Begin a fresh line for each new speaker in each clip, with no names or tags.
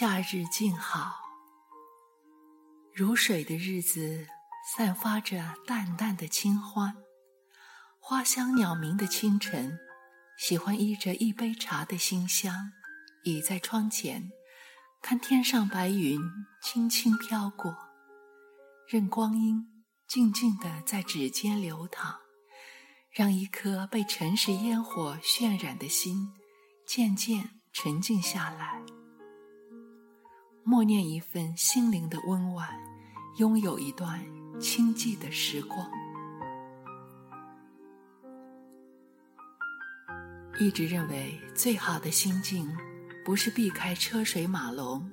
夏日静好，如水的日子，散发着淡淡的清欢。花香鸟鸣的清晨，喜欢依着一杯茶的馨香，倚在窗前，看天上白云轻轻飘过，任光阴静静地在指尖流淌，让一颗被尘世烟火渲染的心渐渐沉静下来。默念一份心灵的温婉，拥有一段清寂的时光。一直认为最好的心境，不是避开车水马龙，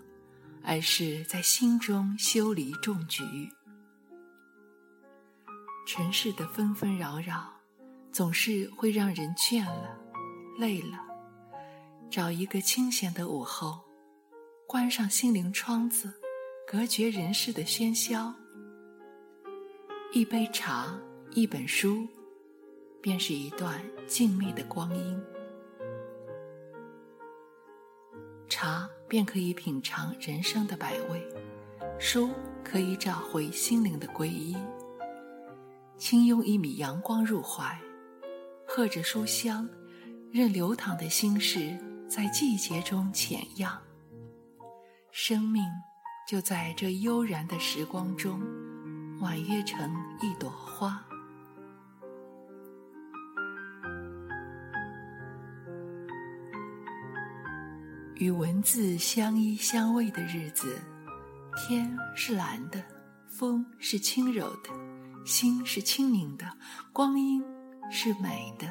而是在心中修篱种菊。尘世的纷纷扰扰，总是会让人倦了、累了。找一个清闲的午后。关上心灵窗子，隔绝人世的喧嚣。一杯茶，一本书，便是一段静谧的光阴。茶便可以品尝人生的百味，书可以找回心灵的皈依。轻拥一米阳光入怀，喝着书香，任流淌的心事在季节中浅漾。生命就在这悠然的时光中，婉约成一朵花。与文字相依相偎的日子，天是蓝的，风是轻柔的，心是清明的，光阴是美的。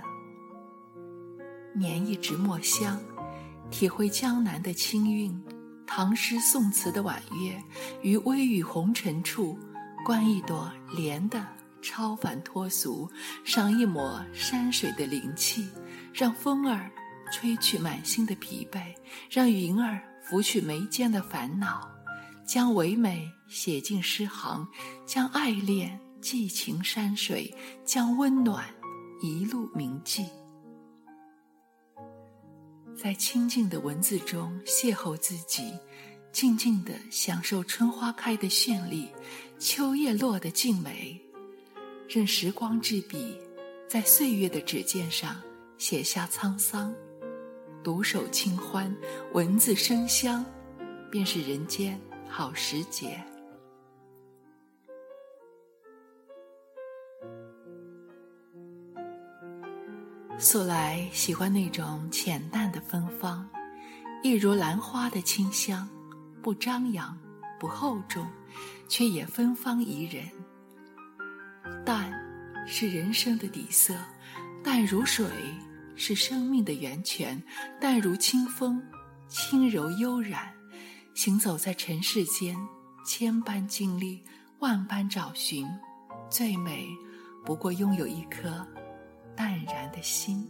捻一支墨香，体会江南的清韵。唐诗宋词的婉约，于微雨红尘处，观一朵莲的超凡脱俗，赏一抹山水的灵气，让风儿吹去满心的疲惫，让云儿拂去眉间的烦恼，将唯美写进诗行，将爱恋寄情山水，将温暖一路铭记。在清静的文字中邂逅自己，静静的享受春花开的绚丽，秋叶落的静美。任时光执笔，在岁月的纸笺上写下沧桑。独守清欢，文字生香，便是人间好时节。素来喜欢那种浅淡的芬芳，一如兰花的清香，不张扬，不厚重，却也芬芳宜人。淡，是人生的底色；淡如水，是生命的源泉；淡如清风，轻柔悠然。行走在尘世间，千般经历，万般找寻，最美不过拥有一颗。淡然的心，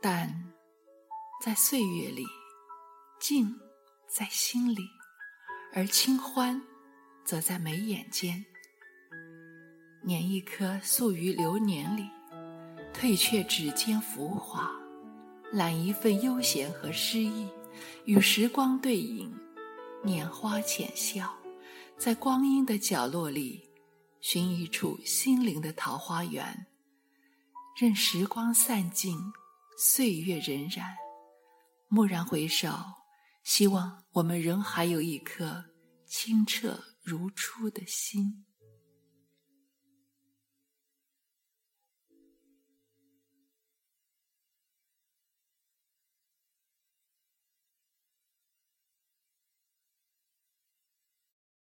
淡在岁月里，静在心里，而清欢则在眉眼间。捻一颗素于流年里，褪却指尖浮华，揽一份悠闲和诗意，与时光对饮，拈花浅笑。在光阴的角落里，寻一处心灵的桃花源，任时光散尽，岁月荏苒。蓦然回首，希望我们仍还有一颗清澈如初的心。